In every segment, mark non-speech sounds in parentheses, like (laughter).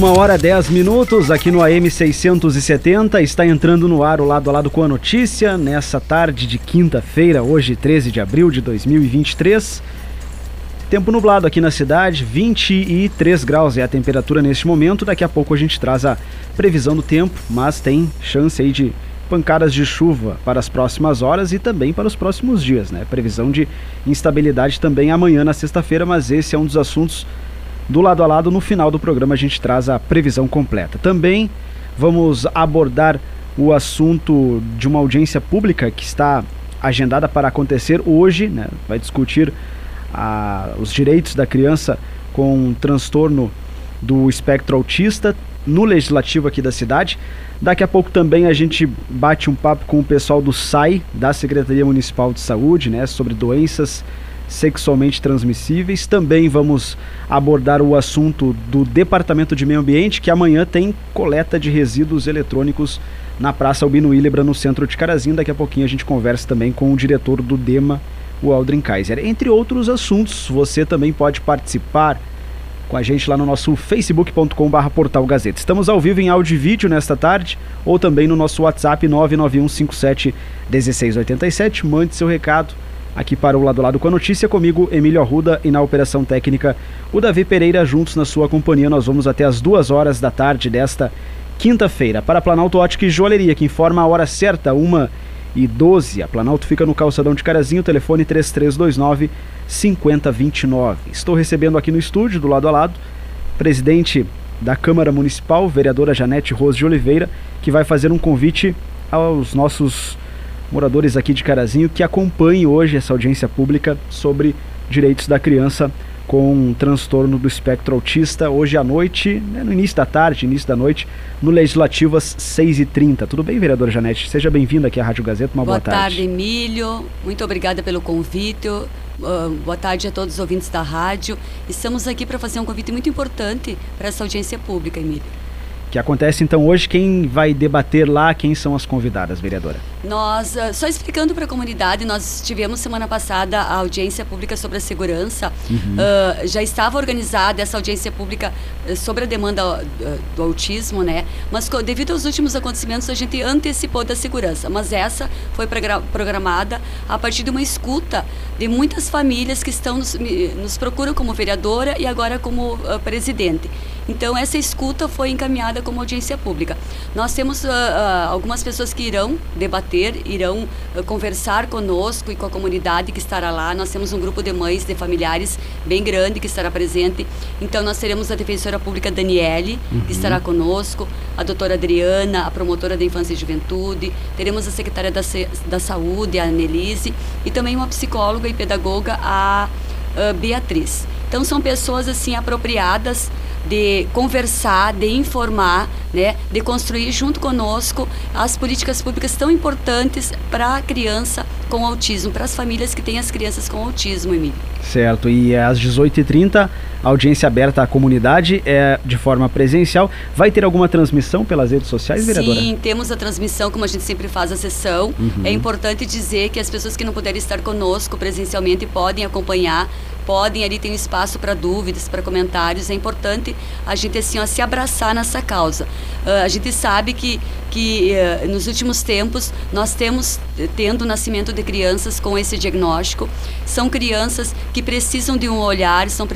Uma hora dez minutos aqui no AM 670 está entrando no ar o lado a lado com a notícia nessa tarde de quinta-feira, hoje 13 de abril de 2023. Tempo nublado aqui na cidade, 23 graus é a temperatura neste momento. Daqui a pouco a gente traz a previsão do tempo, mas tem chance aí de pancadas de chuva para as próximas horas e também para os próximos dias, né? Previsão de instabilidade também amanhã na sexta-feira, mas esse é um dos assuntos do lado a lado. No final do programa a gente traz a previsão completa. Também vamos abordar o assunto de uma audiência pública que está agendada para acontecer hoje, né? Vai discutir a, os direitos da criança com transtorno do espectro autista no legislativo aqui da cidade. Daqui a pouco também a gente bate um papo com o pessoal do SAI, da Secretaria Municipal de Saúde, né, sobre doenças sexualmente transmissíveis. Também vamos abordar o assunto do Departamento de Meio Ambiente, que amanhã tem coleta de resíduos eletrônicos na Praça Albino Willebra, no centro de Carazinho. Daqui a pouquinho a gente conversa também com o diretor do DEMA, o Aldrin Kaiser. Entre outros assuntos, você também pode participar com a gente lá no nosso facebook.com.br portal Gazeta. Estamos ao vivo em áudio e vídeo nesta tarde ou também no nosso WhatsApp 991571687. Mande seu recado aqui para o lado lado com a notícia comigo, Emílio Arruda e na operação técnica o Davi Pereira juntos na sua companhia. Nós vamos até as duas horas da tarde desta quinta-feira. Para Planalto Ótica e Joalheria, que informa a hora certa, uma e 12. A Planalto fica no calçadão de Carazinho, telefone 3329 5029. Estou recebendo aqui no estúdio, do lado a lado, presidente da Câmara Municipal, vereadora Janete Rose de Oliveira, que vai fazer um convite aos nossos moradores aqui de Carazinho que acompanhem hoje essa audiência pública sobre direitos da criança com um transtorno do espectro autista hoje à noite, né, no início da tarde, início da noite, no Legislativo às 6h30. Tudo bem, vereadora Janete? Seja bem-vinda aqui à Rádio Gazeta. Uma boa, boa tarde. Boa tarde, Emílio. Muito obrigada pelo convite. Uh, boa tarde a todos os ouvintes da rádio. Estamos aqui para fazer um convite muito importante para essa audiência pública, Emílio que acontece então hoje. Quem vai debater lá? Quem são as convidadas, vereadora? Nós, uh, só explicando para a comunidade, nós tivemos semana passada a audiência pública sobre a segurança. Uhum. Uh, já estava organizada essa audiência pública sobre a demanda do autismo, né? Mas devido aos últimos acontecimentos, a gente antecipou da segurança. Mas essa foi programada a partir de uma escuta de muitas famílias que estão nos, nos procuram como vereadora e agora como uh, presidente. Então, essa escuta foi encaminhada como audiência pública. Nós temos uh, uh, algumas pessoas que irão debater, irão uh, conversar conosco e com a comunidade que estará lá. Nós temos um grupo de mães, de familiares bem grande que estará presente. Então, nós teremos a defensora pública Daniele, uhum. que estará conosco, a doutora Adriana, a promotora da Infância e Juventude, teremos a secretária da, da Saúde, a Annelise, e também uma psicóloga e pedagoga, a Beatriz. Então, são pessoas assim apropriadas de conversar, de informar, né, de construir junto conosco as políticas públicas tão importantes para a criança com autismo, para as famílias que têm as crianças com autismo, Emílio. Certo, e às 18h30, audiência aberta à comunidade é de forma presencial. Vai ter alguma transmissão pelas redes sociais, vereadora? Sim, temos a transmissão, como a gente sempre faz a sessão. Uhum. É importante dizer que as pessoas que não puderem estar conosco presencialmente podem acompanhar podem ali tem um espaço para dúvidas, para comentários. É importante a gente assim ó, se abraçar nessa causa. Uh, a gente sabe que que uh, nos últimos tempos nós temos tendo o nascimento de crianças com esse diagnóstico. São crianças que precisam de um olhar, são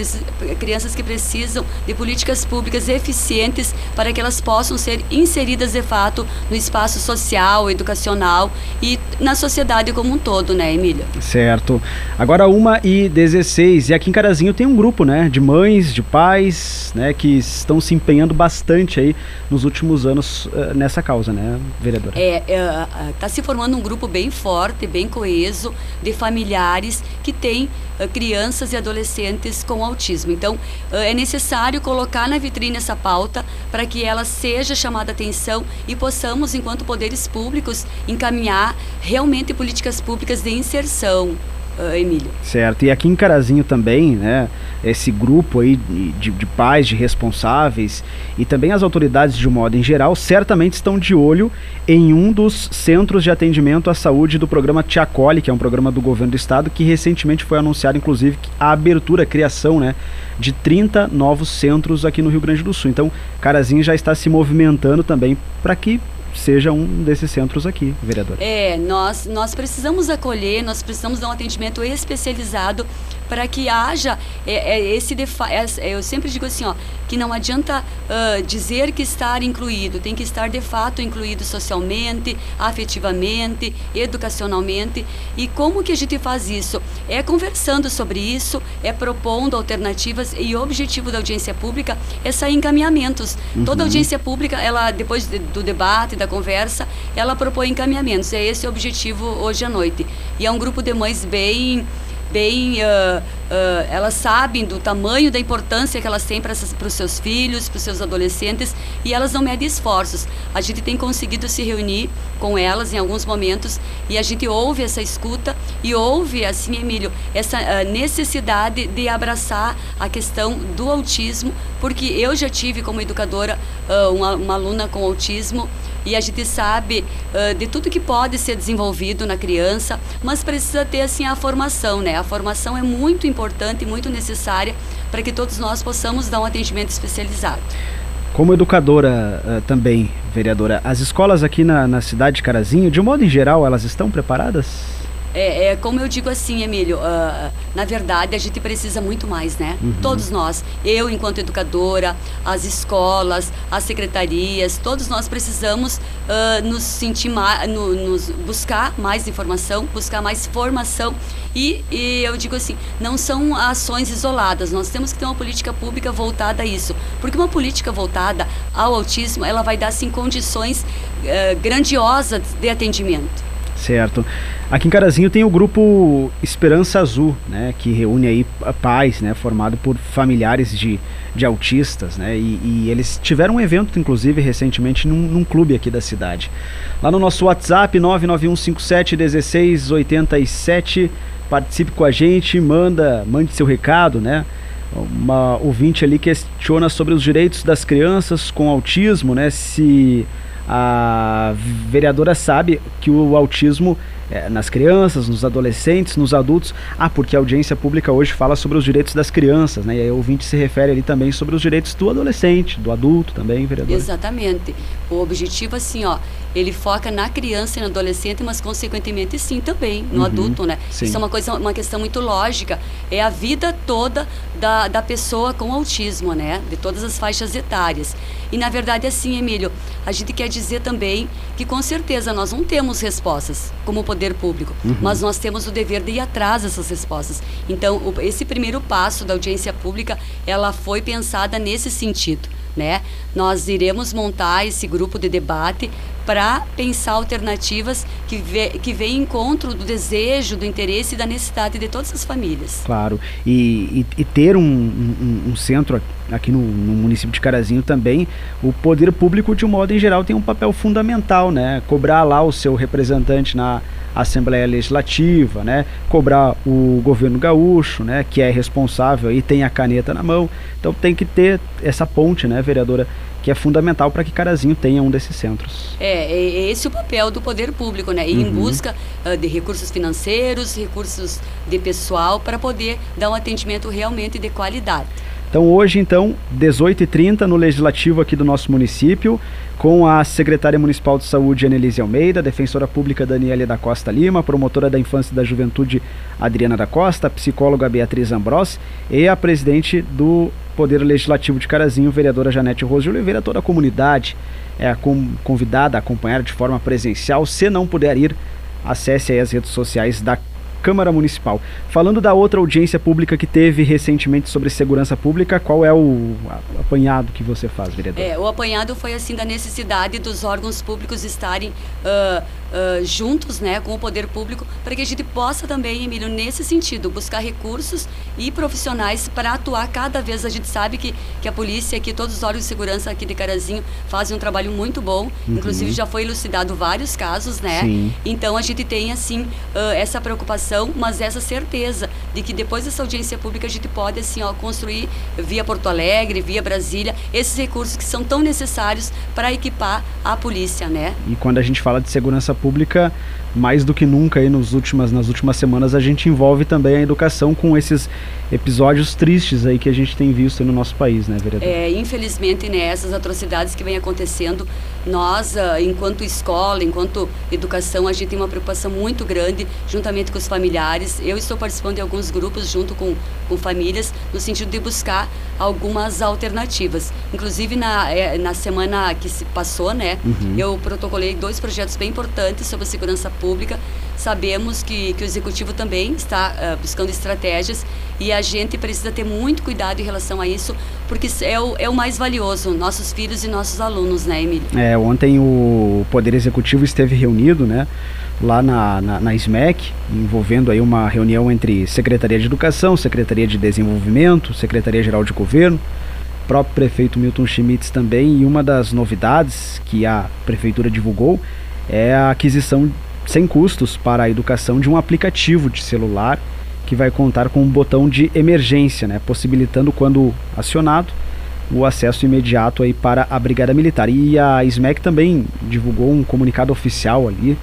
crianças que precisam de políticas públicas eficientes para que elas possam ser inseridas de fato no espaço social, educacional e na sociedade como um todo, né, Emília? Certo. Agora uma e 16 e aqui em Carazinho tem um grupo, né, de mães, de pais, né, que estão se empenhando bastante aí nos últimos anos uh, nessa causa, né, vereadora? É, está é, tá se formando um grupo bem forte, bem coeso de familiares que têm uh, crianças e adolescentes com autismo. Então, uh, é necessário colocar na vitrine essa pauta para que ela seja chamada atenção e possamos, enquanto poderes públicos, encaminhar realmente políticas públicas de inserção uh, Emílio. Certo. E aqui em Carazinho também, né? Esse grupo aí de, de pais, de responsáveis e também as autoridades de um modo em geral certamente estão de olho em um dos centros de atendimento à saúde do programa Tiacole, que é um programa do governo do estado que recentemente foi anunciado, inclusive, a abertura, a criação, né? De 30 novos centros aqui no Rio Grande do Sul. Então, Carazinho já está se movimentando também para que seja um desses centros aqui, vereador. É, nós, nós precisamos acolher, nós precisamos dar um atendimento especializado para que haja é, é, esse defa é, eu sempre digo assim ó que não adianta uh, dizer que estar incluído tem que estar de fato incluído socialmente afetivamente educacionalmente. E como que a gente faz isso? É conversando sobre isso é propondo alternativas e o objetivo da audiência pública é sair encaminhamentos. Uhum. toda audiência pública ela depois de, do debate da conversa ela propõe encaminhamentos. É esse o objetivo hoje à noite. E é um grupo de mães bem bem, uh, uh, elas sabem do tamanho da importância que elas têm para os seus filhos, para os seus adolescentes e elas não medem esforços. A gente tem conseguido se reunir com elas em alguns momentos e a gente ouve essa escuta e ouve, assim, Emílio, essa uh, necessidade de abraçar a questão do autismo, porque eu já tive como educadora uma, uma aluna com autismo e a gente sabe uh, de tudo que pode ser desenvolvido na criança, mas precisa ter assim a formação, né? A formação é muito importante e muito necessária para que todos nós possamos dar um atendimento especializado. Como educadora uh, também, vereadora, as escolas aqui na, na cidade de Carazinho, de um modo em geral, elas estão preparadas? É, é, como eu digo assim, Emílio, uh, na verdade a gente precisa muito mais, né? Uhum. Todos nós, eu enquanto educadora, as escolas, as secretarias, todos nós precisamos uh, nos sentir mais, no, nos buscar mais informação, buscar mais formação e, e, eu digo assim, não são ações isoladas, nós temos que ter uma política pública voltada a isso, porque uma política voltada ao autismo, ela vai dar assim condições uh, grandiosas de atendimento. Certo. Aqui em Carazinho tem o grupo Esperança Azul, né, que reúne aí pais, né, formado por familiares de, de autistas, né, e, e eles tiveram um evento, inclusive, recentemente num, num, clube aqui da cidade. Lá no nosso WhatsApp, 991571687, participe com a gente, manda, mande seu recado, né, uma ouvinte ali questiona sobre os direitos das crianças com autismo, né, se a vereadora sabe que o autismo é, nas crianças, nos adolescentes, nos adultos. Ah, porque a audiência pública hoje fala sobre os direitos das crianças, né? E aí o ouvinte se refere ali também sobre os direitos do adolescente, do adulto também, vereador. Exatamente. O objetivo, assim, ó, ele foca na criança e no adolescente, mas consequentemente sim também no uhum, adulto, né? Sim. Isso é uma coisa, uma questão muito lógica. É a vida toda da, da pessoa com autismo, né? De todas as faixas etárias. E na verdade, assim, Emílio, a gente quer dizer também que com certeza nós não temos respostas como poder público, uhum. mas nós temos o dever de ir atrás dessas respostas. Então, o, esse primeiro passo da audiência pública, ela foi pensada nesse sentido, né? Nós iremos montar esse grupo de debate para pensar alternativas que, vê, que em encontro do desejo, do interesse e da necessidade de todas as famílias. Claro, e, e, e ter um, um, um, centro aqui no, no, município de Carazinho também, o poder público de um modo em geral tem um papel fundamental, né? Cobrar lá o seu representante na Assembleia Legislativa, né? Cobrar o governo gaúcho, né? Que é responsável e tem a caneta na mão. Então tem que ter essa ponte, né, vereadora? Que é fundamental para que Carazinho tenha um desses centros. É, é, é esse o papel do poder público, né? Ir uhum. em busca uh, de recursos financeiros, recursos de pessoal para poder dar um atendimento realmente de qualidade. Então hoje, então, 18h30 no Legislativo aqui do nosso município, com a secretária municipal de saúde Annelise Almeida, defensora pública Daniela da Costa Lima, promotora da infância e da juventude Adriana da Costa, psicóloga Beatriz Ambros e a presidente do Poder Legislativo de Carazinho, vereadora Janete Rose de Oliveira, toda a comunidade é convidada a acompanhar de forma presencial. Se não puder ir, acesse as redes sociais da Câmara Municipal. Falando da outra audiência pública que teve recentemente sobre segurança pública, qual é o apanhado que você faz, vereador? É, o apanhado foi assim da necessidade dos órgãos públicos estarem uh, uh, juntos né, com o poder público para que a gente possa também, Emílio, nesse sentido, buscar recursos e profissionais para atuar cada vez. A gente sabe que, que a polícia, que todos os órgãos de segurança aqui de Carazinho fazem um trabalho muito bom. Uhum. Inclusive já foi elucidado vários casos, né? Sim. Então a gente tem assim uh, essa preocupação mas essa certeza de que depois dessa audiência pública a gente pode assim, ó, construir via Porto Alegre, via Brasília, esses recursos que são tão necessários para equipar a polícia, né? E quando a gente fala de segurança pública, mais do que nunca aí nos últimas, nas últimas semanas a gente envolve também a educação com esses episódios tristes aí que a gente tem visto no nosso país, né, vereador? É, infelizmente, né, atrocidades que vêm acontecendo, nós, uh, enquanto escola, enquanto educação, a gente tem uma preocupação muito grande, juntamente com os familiares. Eu estou participando de alguns grupos junto com, com famílias, no sentido de buscar algumas alternativas. Inclusive, na, é, na semana que se passou, né, uhum. eu protocolei dois projetos bem importantes sobre segurança pública. Sabemos que, que o executivo também está uh, buscando estratégias e a gente precisa ter muito cuidado em relação a isso, porque é o, é o mais valioso, nossos filhos e nossos alunos, né, Emílio? É, ontem o Poder Executivo esteve reunido, né? Lá na, na, na, SMEC, envolvendo aí uma reunião entre Secretaria de Educação, Secretaria de Desenvolvimento, Secretaria Geral de Governo, próprio prefeito Milton Schmitz também, e uma das novidades que a prefeitura divulgou é a aquisição sem custos para a educação de um aplicativo de celular que vai contar com um botão de emergência, né, possibilitando quando acionado o acesso imediato aí para a Brigada Militar. E a SMEC também divulgou um comunicado oficial ali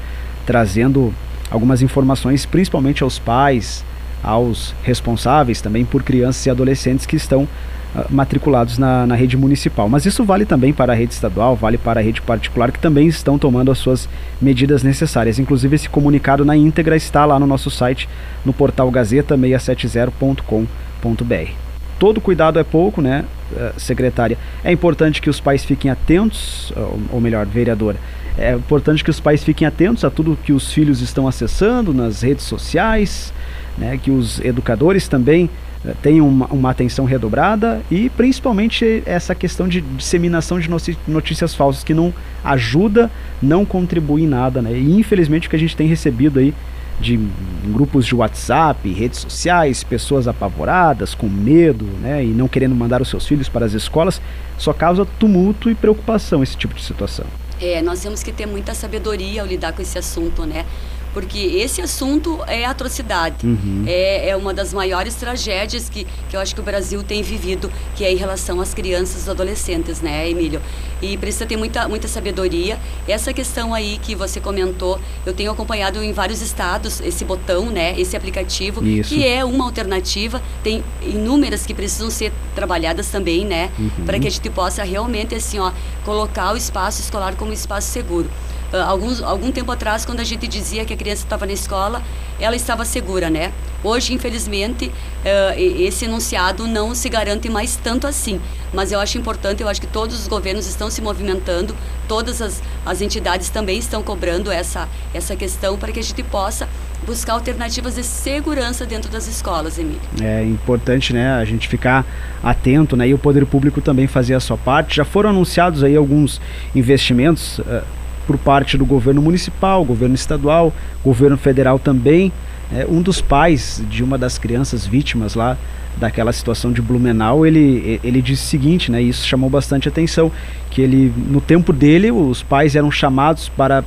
trazendo algumas informações, principalmente aos pais, aos responsáveis também por crianças e adolescentes que estão uh, matriculados na, na, rede municipal. Mas isso vale também para a rede estadual, vale para a rede particular, que também estão tomando as suas medidas necessárias. Inclusive, esse comunicado na íntegra está lá no nosso site, no portal gazeta670.com.br. Todo cuidado é pouco, né, uh, secretária? É importante que os pais fiquem atentos, ou melhor, vereadora, é importante que os pais fiquem atentos a tudo que os filhos estão acessando nas redes sociais, né, que os educadores também uh, tenham uma, uma, atenção redobrada e principalmente essa questão de disseminação de notícias falsas que não ajuda, não contribui em nada. Né? E infelizmente o que a gente tem recebido aí de grupos de WhatsApp, redes sociais, pessoas apavoradas, com medo, né, e não querendo mandar os seus filhos para as escolas, só causa tumulto e preocupação esse tipo de situação. É, nós temos que ter muita sabedoria ao lidar com esse assunto, né? Porque esse assunto é atrocidade. Uhum. É, é uma das maiores tragédias que, que eu acho que o Brasil tem vivido, que é em relação às crianças e adolescentes, né, Emílio? E precisa ter muita, muita sabedoria. Essa questão aí que você comentou, eu tenho acompanhado em vários estados esse botão, né, esse aplicativo, Isso. que é uma alternativa. Tem inúmeras que precisam ser trabalhadas também, né, uhum. para que a gente possa realmente, assim, ó, colocar o espaço escolar como um espaço seguro. Uh, alguns, algum tempo atrás, quando a gente dizia que a criança estava na escola, ela estava segura, né? Hoje, infelizmente, uh, esse enunciado não se garante mais tanto assim. Mas eu acho importante, eu acho que todos os governos estão se movimentando, todas as, as entidades também estão cobrando essa, essa questão para que a gente possa buscar alternativas de segurança dentro das escolas, Emílio. É importante, né, a gente ficar atento, né, e o poder público também fazer a sua parte. Já foram anunciados aí alguns investimentos uh, por parte do governo municipal, governo estadual, governo federal também. É, um dos pais de uma das crianças vítimas lá daquela situação de Blumenau, ele, ele disse o seguinte, né, e isso chamou bastante atenção, que ele, no tempo dele, os pais eram chamados para,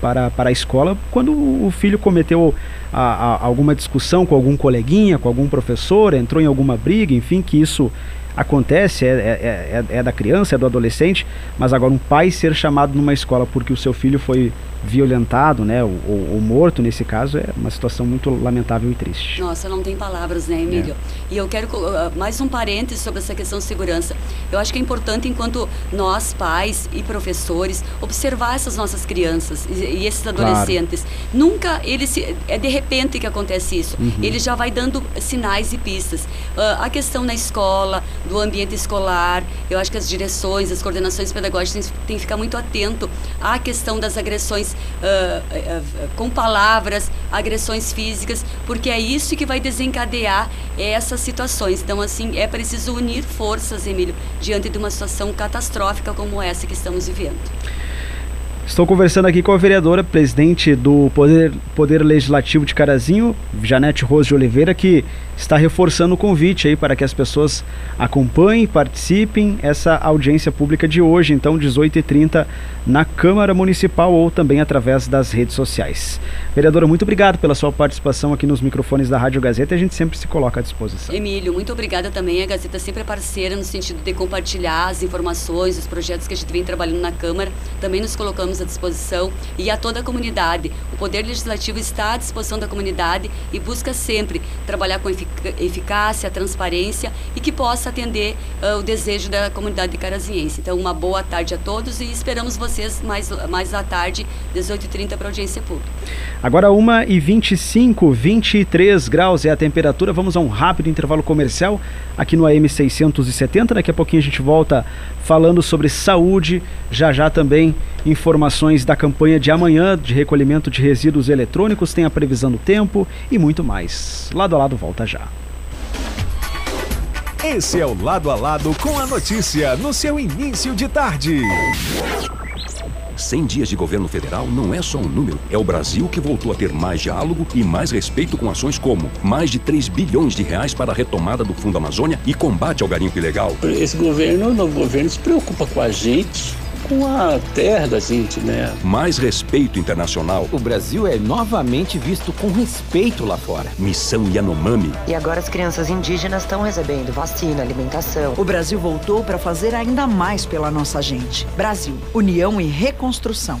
para, para a escola quando o filho cometeu a, a, alguma discussão com algum coleguinha, com algum professor, entrou em alguma briga, enfim, que isso acontece, é, é, é, é, da criança, é do adolescente, mas agora um pai ser chamado numa escola porque o seu filho foi violentado, né, ou, ou, morto nesse caso, é uma situação muito lamentável e triste. Nossa, não tem palavras, né, Emílio? É. E eu quero uh, mais um parênteses sobre essa questão de segurança. Eu acho que é importante, enquanto nós, pais e professores, observar essas nossas crianças e, e esses adolescentes. Claro. Nunca ele se, é de repente que acontece isso. Uhum. Ele já vai dando sinais e pistas. Uh, a questão na escola, do ambiente escolar, eu acho que as direções, as coordenações pedagógicas têm que ficar muito atento à questão das agressões uh, uh, com palavras, agressões físicas, porque é isso que vai desencadear essas situações. Então, assim, é preciso unir forças, Emílio, diante de uma situação catastrófica como essa que estamos vivendo. Estou conversando aqui com a vereadora, presidente do Poder, Poder Legislativo de Carazinho, Janete Rose de Oliveira, que está reforçando o convite aí para que as pessoas acompanhem, participem essa audiência pública de hoje, então 18h30 na Câmara Municipal ou também através das redes sociais. Vereadora, muito obrigado pela sua participação aqui nos microfones da Rádio Gazeta a gente sempre se coloca à disposição. Emílio, muito obrigada também. A Gazeta sempre é parceira no sentido de compartilhar as informações, os projetos que a gente vem trabalhando na Câmara. Também nos colocamos à disposição e a toda a comunidade. O Poder Legislativo está à disposição da comunidade e busca sempre trabalhar com eficácia, transparência e que possa atender uh, o desejo da comunidade de caraziense. Então, uma boa tarde a todos e esperamos vocês mais, mais à tarde, 18h30, para audiência pública. Agora 1h25, 23 graus é a temperatura. Vamos a um rápido intervalo comercial aqui no AM 670. Daqui a pouquinho a gente volta falando sobre saúde. Já já também informações da campanha de amanhã de recolhimento de resíduos eletrônicos, tem a previsão do tempo e muito mais. Lado a lado volta já. Esse é o Lado a Lado com a notícia no seu início de tarde. 100 dias de governo federal não é só um número. É o Brasil que voltou a ter mais diálogo e mais respeito com ações como mais de 3 bilhões de reais para a retomada do Fundo Amazônia e combate ao garimpo ilegal. Esse governo, o novo governo, se preocupa com a gente com a terra da gente, né? Mais respeito internacional. O Brasil é novamente visto com respeito lá fora. Missão Yanomami. E agora as crianças indígenas estão recebendo vacina, alimentação. O Brasil voltou para fazer ainda mais pela nossa gente. Brasil, união e reconstrução.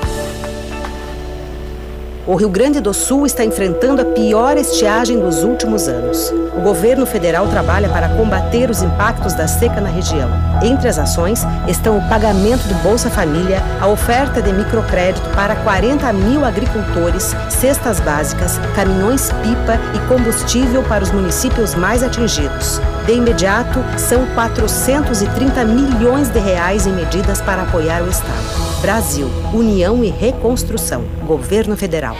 O Rio Grande do Sul está enfrentando a pior estiagem dos últimos anos. O governo federal trabalha para combater os impactos da seca na região. Entre as ações estão o pagamento do Bolsa Família, a oferta de microcrédito para 40 mil agricultores, cestas básicas, caminhões-pipa e combustível para os municípios mais atingidos. De imediato, são 430 milhões de reais em medidas para apoiar o Estado. Brasil, União e Reconstrução. Governo Federal.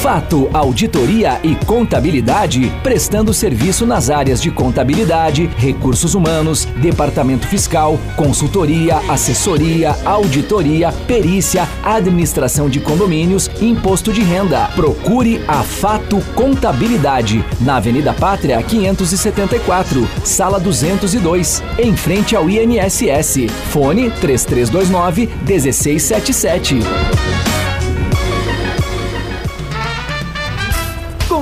Fato Auditoria e Contabilidade, prestando serviço nas áreas de contabilidade, recursos humanos, departamento fiscal, consultoria, assessoria, auditoria, perícia, administração de condomínios, imposto de renda. Procure a Fato Contabilidade, na Avenida Pátria 574, sala 202, em frente ao INSS. Fone 3329 1677.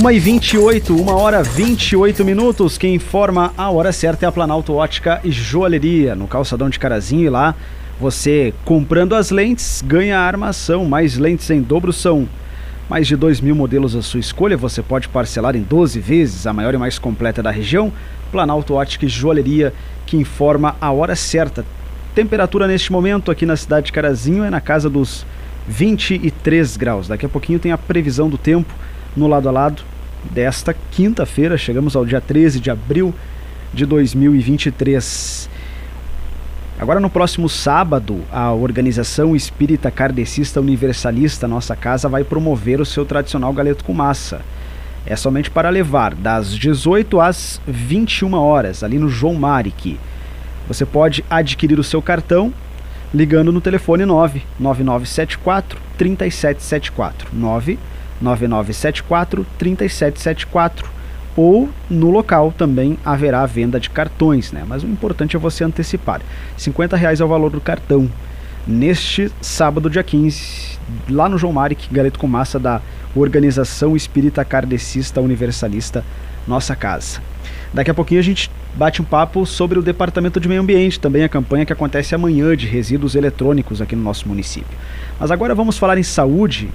Uma e 28, uma hora 28 minutos. Quem informa a hora certa é a Planalto Ótica e Joalheria, no calçadão de Carazinho. E lá você comprando as lentes ganha a armação. Mais lentes em dobro são mais de 2 mil modelos à sua escolha. Você pode parcelar em 12 vezes, a maior e mais completa da região. Planalto Ótica e Joalheria, que informa a hora certa. Temperatura neste momento aqui na cidade de Carazinho é na casa dos 23 graus. Daqui a pouquinho tem a previsão do tempo no lado a lado desta quinta-feira. Chegamos ao dia 13 de abril de 2023. Agora, no próximo sábado, a Organização Espírita Kardecista Universalista Nossa Casa vai promover o seu tradicional galeto com massa. É somente para levar das 18 às 21 horas, ali no João Maric. Você pode adquirir o seu cartão ligando no telefone 99974 3774 9 9974 3774 ou no local também haverá venda de cartões, né? Mas o importante é você antecipar. 50 reais é o valor do cartão. Neste sábado, dia 15, lá no João Maric, Galeto com Massa da Organização Espírita Kardecista Universalista Nossa Casa. Daqui a pouquinho a gente bate um papo sobre o Departamento de Meio Ambiente, também a campanha que acontece amanhã de resíduos eletrônicos aqui no nosso município. Mas agora vamos falar em saúde,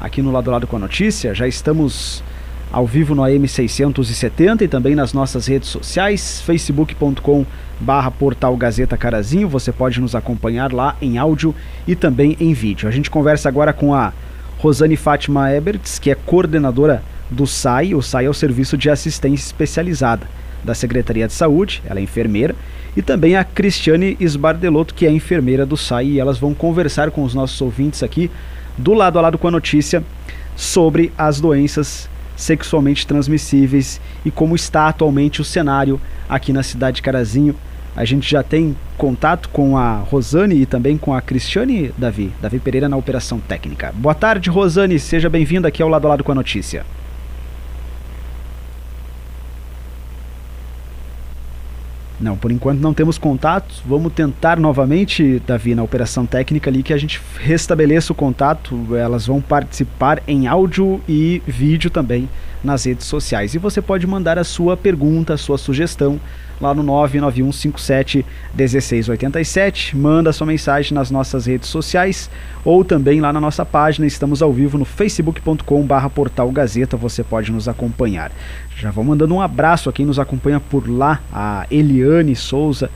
aqui no lado lado com a notícia. Já estamos ao vivo no AM 670 e também nas nossas redes sociais, facebook.com barra portal Gazeta Carazinho, você pode nos acompanhar lá em áudio e também em vídeo. A gente conversa agora com a Rosane Fátima Eberts, que é coordenadora do SAI, o SAI é o Serviço de Assistência Especializada da Secretaria de Saúde, ela é enfermeira, e também a Cristiane Esbardelotto, que é enfermeira do SAI, e elas vão conversar com os nossos ouvintes aqui, do lado a lado com a notícia, sobre as doenças sexualmente transmissíveis e como está atualmente o cenário aqui na cidade de Carazinho. A gente já tem contato com a Rosane e também com a Cristiane Davi, Davi Pereira na operação técnica. Boa tarde, Rosane, seja bem-vinda aqui ao lado a lado com a notícia. Não, por enquanto não temos contatos. Vamos tentar novamente, Davi, na operação técnica ali, que a gente restabeleça o contato. Elas vão participar em áudio e vídeo também nas redes sociais. E você pode mandar a sua pergunta, a sua sugestão lá no 99157 1687. Manda sua mensagem nas nossas redes sociais ou também lá na nossa página. Estamos ao vivo no facebook.com/barra portal Gazeta. Você pode nos acompanhar. Já vou mandando um abraço a quem nos acompanha por lá: a Eliane Souza,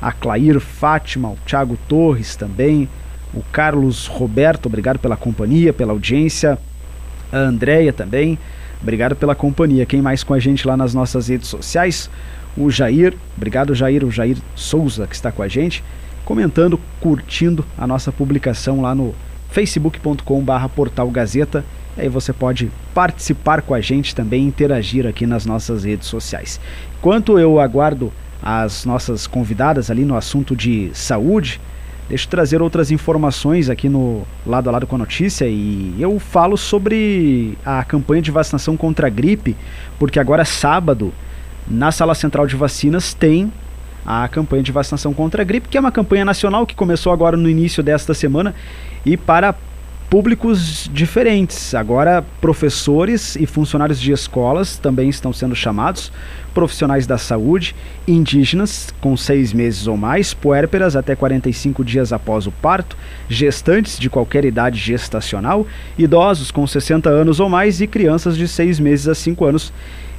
a Clair Fátima, o Thiago Torres também, o Carlos Roberto. Obrigado pela companhia, pela audiência. A Andréia também. Obrigado pela companhia. Quem mais com a gente lá nas nossas redes sociais? o Jair, obrigado Jair, o Jair Souza que está com a gente, comentando, curtindo a nossa publicação lá no facebook.com/barra portal Gazeta. Aí você pode participar com a gente também, interagir aqui nas nossas redes sociais. Enquanto eu aguardo as nossas convidadas ali no assunto de saúde, deixa eu trazer outras informações aqui no lado a lado com a notícia e eu falo sobre a campanha de vacinação contra a gripe, porque agora sábado na Sala Central de Vacinas tem a campanha de vacinação contra a gripe, que é uma campanha nacional que começou agora no início desta semana e para públicos diferentes. Agora, professores e funcionários de escolas também estão sendo chamados, profissionais da saúde, indígenas com seis meses ou mais, puérperas até 45 dias após o parto, gestantes de qualquer idade gestacional, idosos com 60 anos ou mais e crianças de seis meses a 5 anos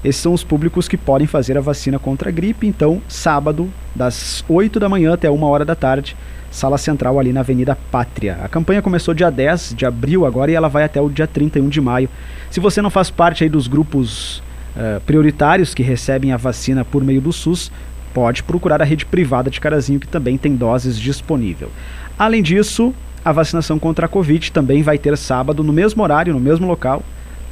esses são os públicos que podem fazer a vacina contra a gripe. Então, sábado, das 8 da manhã até 1 hora da tarde, sala central ali na Avenida Pátria. A campanha começou dia 10 de abril agora e ela vai até o dia 31 de maio. Se você não faz parte aí dos grupos uh, prioritários que recebem a vacina por meio do SUS, pode procurar a rede privada de Carazinho que também tem doses disponível. Além disso, a vacinação contra a Covid também vai ter sábado no mesmo horário, no mesmo local,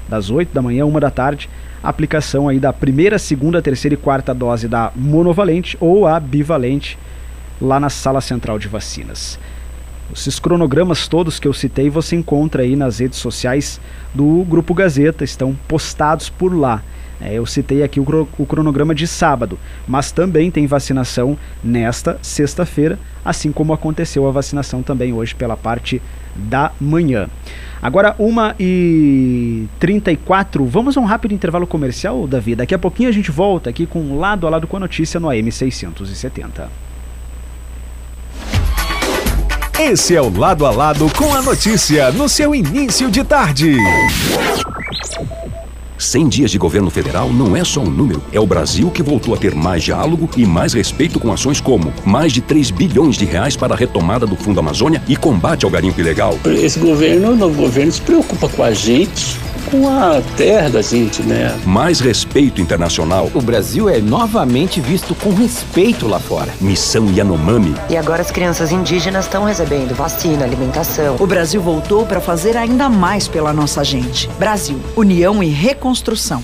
das 8 da manhã, 1 da tarde, aplicação aí da primeira, segunda, terceira e quarta dose da monovalente ou a bivalente lá na sala central de vacinas. Esses cronogramas todos que eu citei você encontra aí nas redes sociais do Grupo Gazeta, estão postados por lá. É, eu citei aqui o, o cronograma de sábado, mas também tem vacinação nesta sexta-feira, assim como aconteceu a vacinação também hoje pela parte da manhã. Agora, 1h34, vamos a um rápido intervalo comercial, Davi. Daqui a pouquinho a gente volta aqui com lado a lado com a notícia no AM 670. Esse é o lado a lado com a notícia no seu início de tarde. 100 dias de governo federal não é só um número. É o Brasil que voltou a ter mais diálogo e mais respeito com ações como mais de 3 bilhões de reais para a retomada do Fundo Amazônia e combate ao garimpo ilegal. Esse governo, o novo governo, se preocupa com a gente com a terra da gente, né? Mais respeito internacional. O Brasil é novamente visto com respeito lá fora. Missão Yanomami. E agora as crianças indígenas estão recebendo vacina, alimentação. O Brasil voltou para fazer ainda mais pela nossa gente. Brasil, união e reconstrução.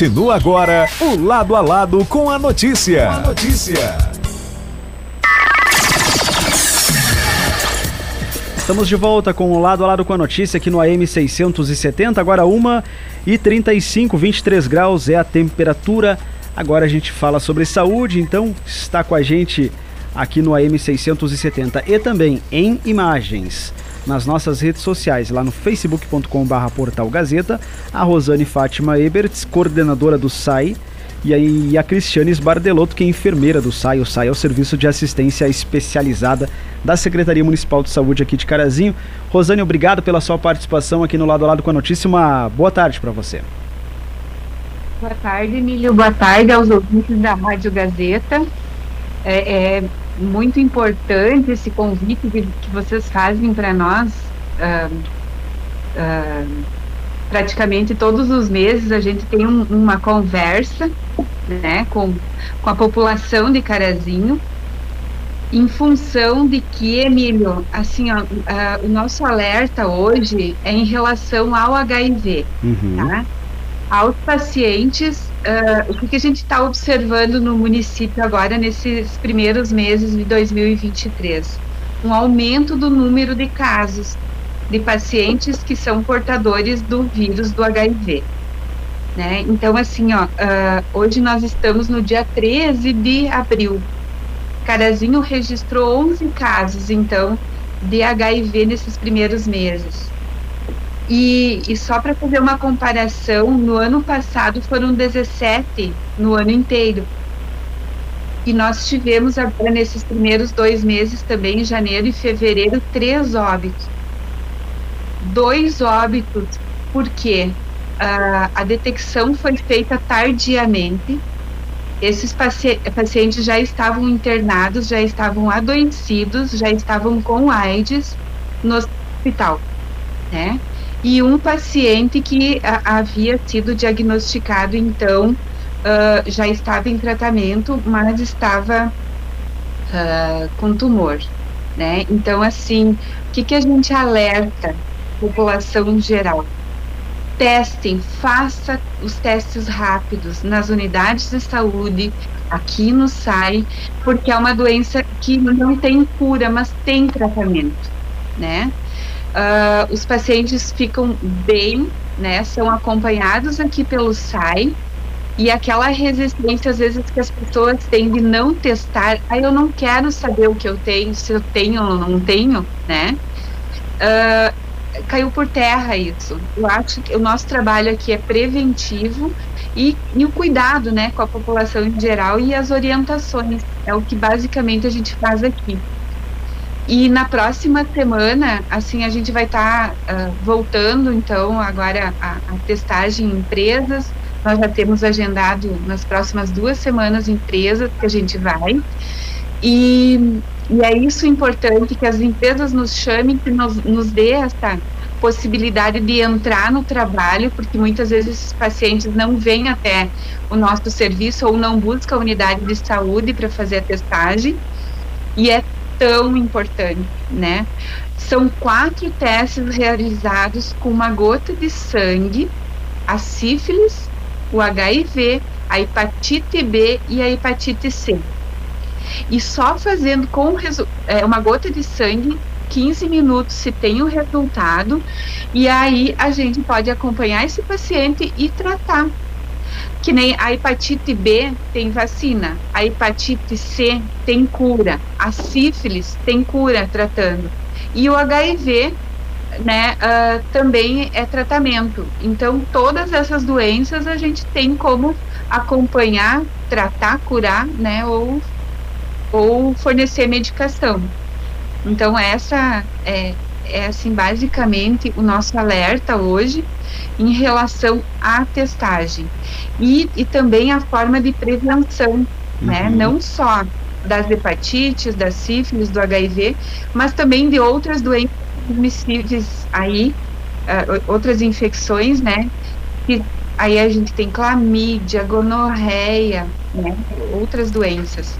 Continua agora o lado a lado com a notícia. Com a notícia. Estamos de volta com o lado a lado com a notícia aqui no AM 670, agora 1 e 35, 23 graus é a temperatura. Agora a gente fala sobre saúde, então está com a gente aqui no AM 670 e também em imagens nas nossas redes sociais, lá no facebook.com.br portal Gazeta, a Rosane Fátima Eberts, coordenadora do SAI, e aí a Cristiane Sbardelotto, que é enfermeira do SAI. O SAI é o Serviço de Assistência Especializada da Secretaria Municipal de Saúde aqui de Carazinho. Rosane, obrigado pela sua participação aqui no Lado a Lado com a Notícia. Uma boa tarde para você. Boa tarde, Emílio. Boa tarde aos ouvintes da Rádio Gazeta. É, é muito importante esse convite que, que vocês fazem para nós. Uh, uh, praticamente todos os meses a gente tem um, uma conversa né, com, com a população de Carazinho, em função de que, Emílio, assim, ó, o nosso alerta hoje é em relação ao HIV, uhum. tá? Aos pacientes uh, o que, a gente está observando no município agora nesses primeiros meses de 2023? Um aumento do número de casos de pacientes que são portadores do vírus do HIV. Né? Então, assim, ó, uh, hoje nós estamos no dia 13 de abril. Carazinho registrou 11 casos, então, de HIV nesses primeiros meses. E, e só para fazer uma comparação, no ano passado foram 17 no ano inteiro. E nós tivemos agora nesses primeiros dois meses também, em janeiro e fevereiro, três óbitos. Dois óbitos, porque uh, a detecção foi feita tardiamente. Esses paci pacientes já estavam internados, já estavam adoecidos, já estavam com AIDS no hospital, né? E um paciente que a, havia sido diagnosticado, então, uh, já estava em tratamento, mas estava uh, com tumor, né? Então, assim, o que, que a gente alerta população em geral? Testem, faça os testes rápidos nas unidades de saúde, aqui no SAI, porque é uma doença que não tem cura, mas tem tratamento, né? Uh, os pacientes ficam bem, né? São acompanhados aqui pelo SAI e aquela resistência às vezes que as pessoas têm de não testar, aí eu não quero saber o que eu tenho, se eu tenho ou não tenho, né? Uh, caiu por terra isso. Eu acho que o nosso trabalho aqui é preventivo e, e, o cuidado, né, com a população em geral e as orientações é o que basicamente a gente faz aqui. E na próxima semana, assim, a gente vai estar tá, uh, voltando, então, agora a, a, testagem em empresas. Nós já temos agendado nas próximas duas semanas empresas que a gente vai. E, e é isso importante que as empresas nos chamem, que nos, nos dê essa possibilidade de entrar no trabalho, porque muitas vezes esses pacientes não vêm até o nosso serviço ou não buscam a unidade de saúde para fazer a testagem. E é tão importante, né? São quatro testes realizados com uma gota de sangue, a sífilis, o HIV, a hepatite B e a hepatite C. E só fazendo com é, uma gota de sangue, 15 minutos se tem o resultado, e aí a gente pode acompanhar esse paciente e tratar que nem a hepatite B tem vacina, a hepatite C tem cura, a sífilis tem cura tratando. E o HIV, né, uh, também é tratamento. Então, todas essas doenças a gente tem como acompanhar, tratar, curar, né, ou, ou fornecer medicação. Então, essa é, é assim, basicamente o nosso alerta hoje em relação à testagem e, e também a forma de prevenção, né? Uhum. Não só das hepatites, das sífilis, do HIV, mas também de outras doenças transmissíveis aí, uh, outras infecções, né? Que aí a gente tem clamídia, gonorreia, né? Outras doenças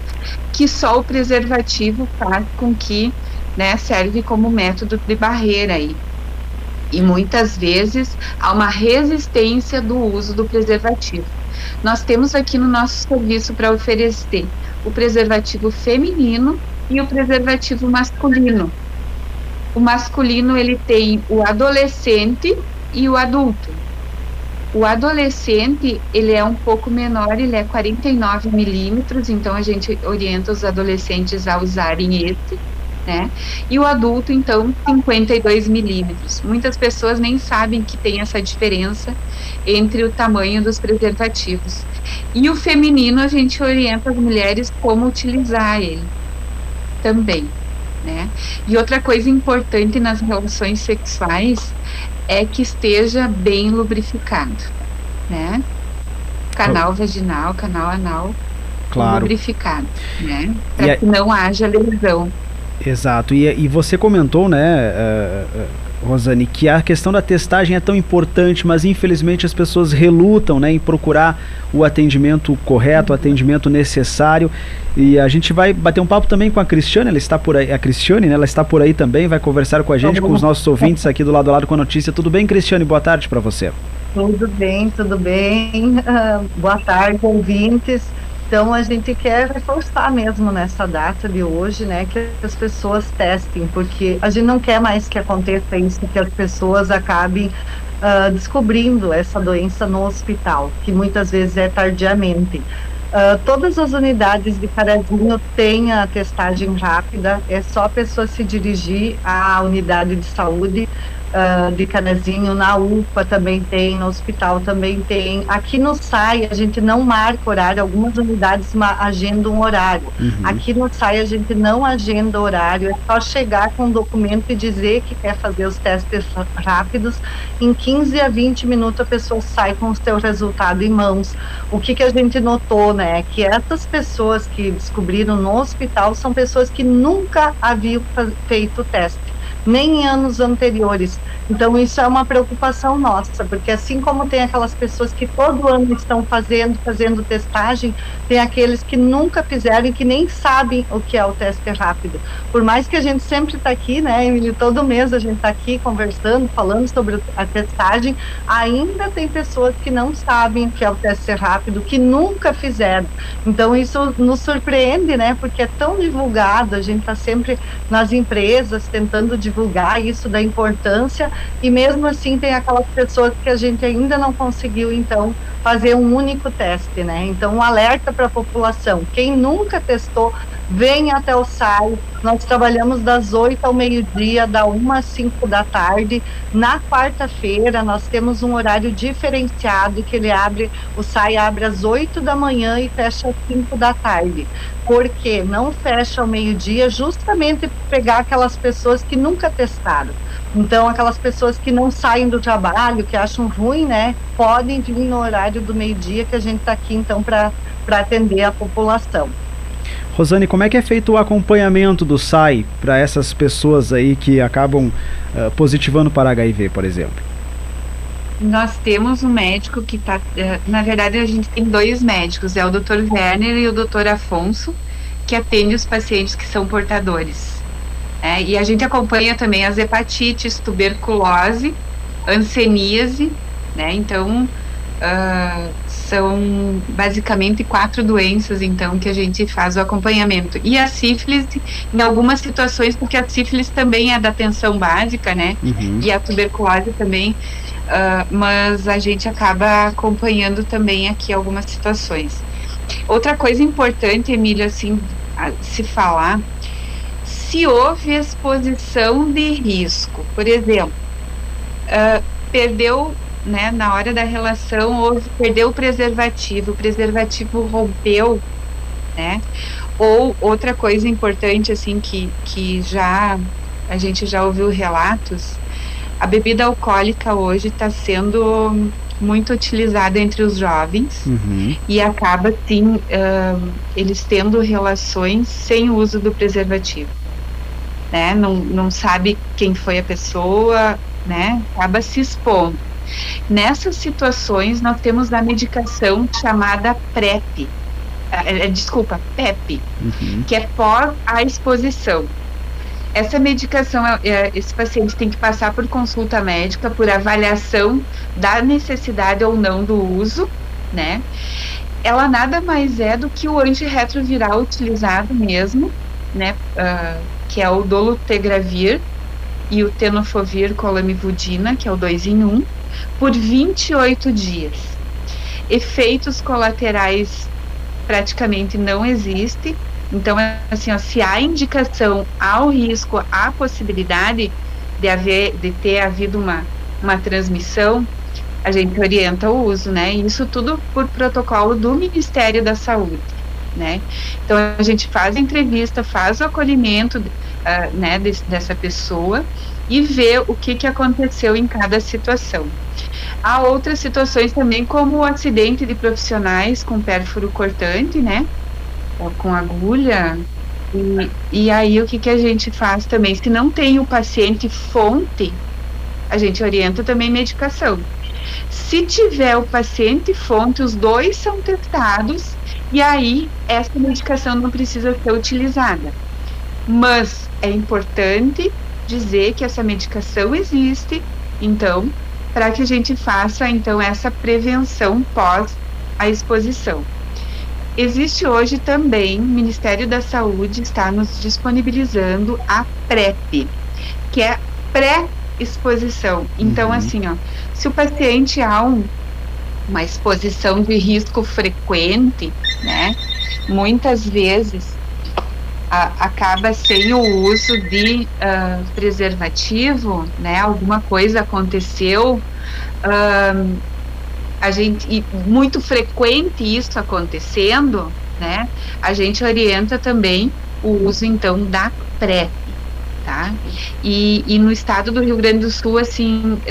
que só o preservativo faz com que, né, serve como método de barreira aí. E muitas vezes há uma resistência do uso do preservativo. Nós temos aqui no nosso serviço para oferecer o preservativo feminino e o preservativo masculino. O masculino ele tem o adolescente e o adulto. O adolescente ele é um pouco menor, ele é 49 milímetros, então a gente orienta os adolescentes a usarem esse, né? E o adulto então 52 milímetros. Muitas pessoas nem sabem que tem essa diferença entre o tamanho dos preservativos. E o feminino a gente orienta as mulheres como utilizar ele também, né? E outra coisa importante nas relações sexuais é que esteja bem lubrificado, né? Canal vaginal, canal anal Claro. lubrificado, né? Para a- que não haja lesão. Exato. E, e você comentou, né, eh, Rosane, que a questão da testagem é tão importante, mas infelizmente as pessoas relutam né, em procurar o atendimento correto, o atendimento necessário. E a gente vai bater um papo também com a Cristiane, ela está por aí, a Cristiane, né, ela está por aí também, vai conversar com a gente, com os nossos ouvintes aqui do lado a lado com a notícia. Tudo bem, Cristiane? Boa tarde para você. Tudo bem, tudo bem. Ah, (laughs) boa tarde, ouvintes. Então a gente quer reforçar mesmo nessa data de hoje, né, que as pessoas testem, porque a gente não quer mais que aconteça isso, que as pessoas acabem ah, descobrindo essa doença no hospital, que muitas vezes é tardiamente. Ah, todas as unidades de Carazinho têm a testagem rápida, é só a pessoa se dirigir à unidade de saúde ah, de Canazinho, na UPA também tem, no hospital também tem. Aqui no SAI a gente não marca horário, algumas unidades agendam horário. Uhum. Aqui no SAI a gente não agenda horário, é só chegar com um documento e dizer que quer fazer os testes rápidos. Em 15 a 20 minutos a pessoa sai com o seu resultado em mãos. O que, que a gente notou, né, que essas pessoas que descobriram no hospital são pessoas que nunca haviam feito o teste nem em anos anteriores. Então isso é uma preocupação nossa, porque assim como tem aquelas pessoas que todo ano estão fazendo, fazendo testagem, tem aqueles que nunca fizeram e que nem sabem o que é o teste rápido. Por mais que a gente sempre está aqui, né, Emily, todo mês a gente está aqui conversando, falando sobre a testagem, ainda tem pessoas que não sabem o que é o teste rápido, que nunca fizeram. Então isso nos surpreende, né, porque é tão divulgado, a gente está sempre nas empresas tentando divulgar isso da importância e mesmo assim tem aquelas pessoas que a gente ainda não conseguiu então fazer um único teste, né? Então um alerta para a população, quem nunca testou, venha até o SAI. Nós trabalhamos das 8 ao meio-dia, da 1 às 5 da tarde. Na quarta-feira nós temos um horário diferenciado que ele abre, o SAI abre às 8 da manhã e fecha às 5 da tarde. Porque não fecha ao meio-dia, justamente para pegar aquelas pessoas que nunca testaram. Então, aquelas pessoas que não saem do trabalho, que acham ruim, né, podem vir no horário do meio-dia, que a gente está aqui, então, para atender a população. Rosane, como é que é feito o acompanhamento do SAI para essas pessoas aí que acabam ah, positivando para HIV, por exemplo? Nós temos um médico que está. Na verdade, a gente tem dois médicos, é o Dr. Werner e o Dr. Afonso, que atendem os pacientes que são portadores. É, e a gente acompanha também as hepatites, tuberculose, hanseníase, né? Então, ah, são basicamente quatro doenças, então, que a gente faz o acompanhamento. E a sífilis, em algumas situações, porque a sífilis também é da atenção básica, né? Uhum. E a tuberculose também, ah, mas a gente acaba acompanhando também aqui algumas situações. Outra coisa importante, Emília, assim, se falar, se houve exposição de risco, por exemplo, ah, perdeu, né, na hora da relação, houve, perdeu o preservativo, o preservativo rompeu, né, ou outra coisa importante, assim, que, que já a gente já ouviu relatos, a bebida alcoólica hoje está sendo muito utilizada entre os jovens Uhum. e acaba sim uh, eles tendo relações sem o uso do preservativo, né? Não, não sabe quem foi a pessoa, né? Acaba se expondo. Nessas situações nós temos a medicação chamada PrEP, eh, eh, desculpa, PEP, Uhum. que é pós a exposição. Essa medicação, é- é- esse paciente tem que passar por consulta médica, por avaliação da necessidade ou não do uso, né? Ela nada mais é do que o antirretroviral utilizado mesmo, né? ah, que é o dolutegravir e o tenofovir com a lamivudina, que é o 2 em 1, por 28 dias. Efeitos colaterais praticamente não existe. Então, é assim, ó, se há indicação, há o risco, há possibilidade de haver, de ter havido uma, uma transmissão, a gente orienta o uso, né? E isso tudo por protocolo do Ministério da Saúde, né? Então, a gente faz a entrevista, faz o acolhimento, ah, né, des- dessa pessoa e vê o que, que aconteceu em cada situação. Há outras situações também, como o acidente de profissionais com pérfuro cortante, né? Ou com agulha. E, e aí, o que, que a gente faz também? Se não tem o paciente fonte, a gente orienta também medicação. Se tiver o paciente fonte, os dois são testados, e aí essa medicação não precisa ser utilizada. Mas é importante dizer que essa medicação existe, então, para que a gente faça então essa prevenção pós a exposição. Existe hoje também, o Ministério da Saúde está nos disponibilizando a PrEP, que é pré-exposição. Então, assim, ó, se o paciente há um, uma exposição de risco frequente, né, muitas vezes a- acaba sem o uso de ah, preservativo, né? Alguma coisa aconteceu, ahn, a gente e muito frequente isso acontecendo, né? A gente orienta também o uso então da PrEP, tá? E, e no estado do Rio Grande do Sul, assim,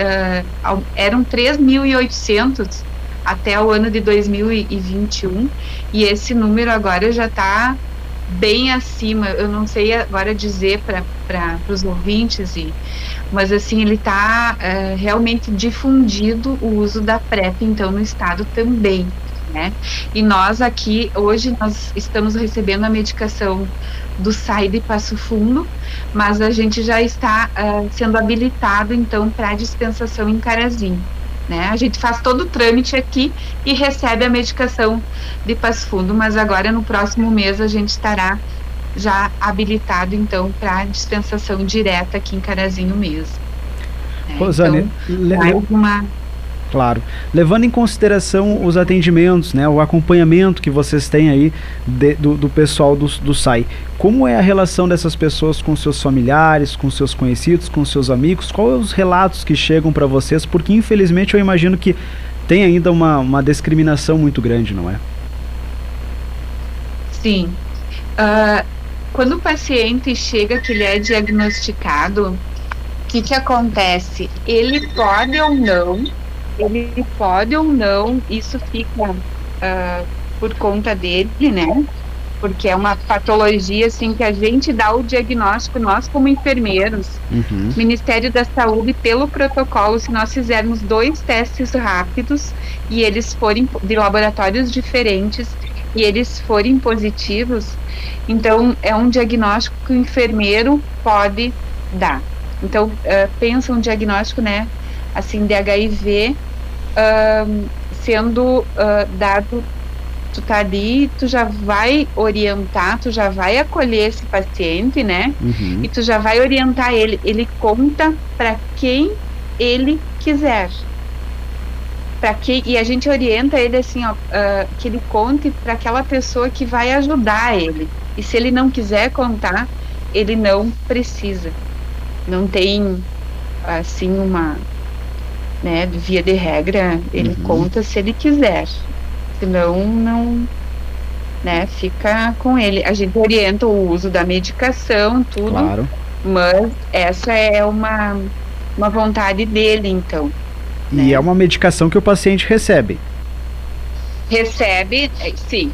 ao- eram 3.800 até o ano de 2021 e esse número agora já está bem acima. Eu não sei agora dizer para os ouvintes, e, mas assim ele está realmente difundido o uso da PrEP então no estado também. Né? E nós aqui hoje nós estamos recebendo a medicação do SAI de Passo Fundo, mas a gente já está ah, sendo habilitado então para dispensação em Carazinho. Né? A gente faz todo o trâmite aqui e recebe a medicação de Passo Fundo, mas agora no próximo mês a gente estará já habilitado então para dispensação direta aqui em Carazinho mesmo. né? Rosane, le- mais uma Claro. Levando em consideração os atendimentos, né, o acompanhamento que vocês têm aí de- do, do pessoal do, do SAI, como é a relação dessas pessoas com seus familiares, com seus conhecidos, com seus amigos? Quais os relatos que chegam para vocês? Porque infelizmente eu imagino que tem ainda uma, uma discriminação muito grande, não é? Sim. Ah, quando o paciente chega que ele é diagnosticado, o que, que acontece? Ele pode ou não, ele pode ou não, isso fica ah, por conta dele, né? Porque é uma patologia assim que a gente dá o diagnóstico, nós como enfermeiros, Uhum. Ministério da Saúde, pelo protocolo, se nós fizermos dois testes rápidos e eles forem de laboratórios diferentes e eles forem positivos, então é um diagnóstico que o enfermeiro pode dar. Então, eh, pensa um diagnóstico, né, assim, de HIV ahn, sendo ah, dado tu tá ali, tu já vai orientar, tu já vai acolher esse paciente, né? Uhum. E tu já vai orientar ele. Ele conta para quem ele quiser. Para quem e a gente orienta ele assim, ó, ah, que ele conte para aquela pessoa que vai ajudar ele. E se ele não quiser contar, ele não precisa. Não tem assim uma, né, via de regra, ele Uhum. conta se ele quiser. Senão não, né, fica com ele. A gente orienta o uso da medicação, tudo. Claro. Mas essa é uma, uma vontade dele, então. E né? é uma medicação que o paciente recebe. Recebe, é, sim.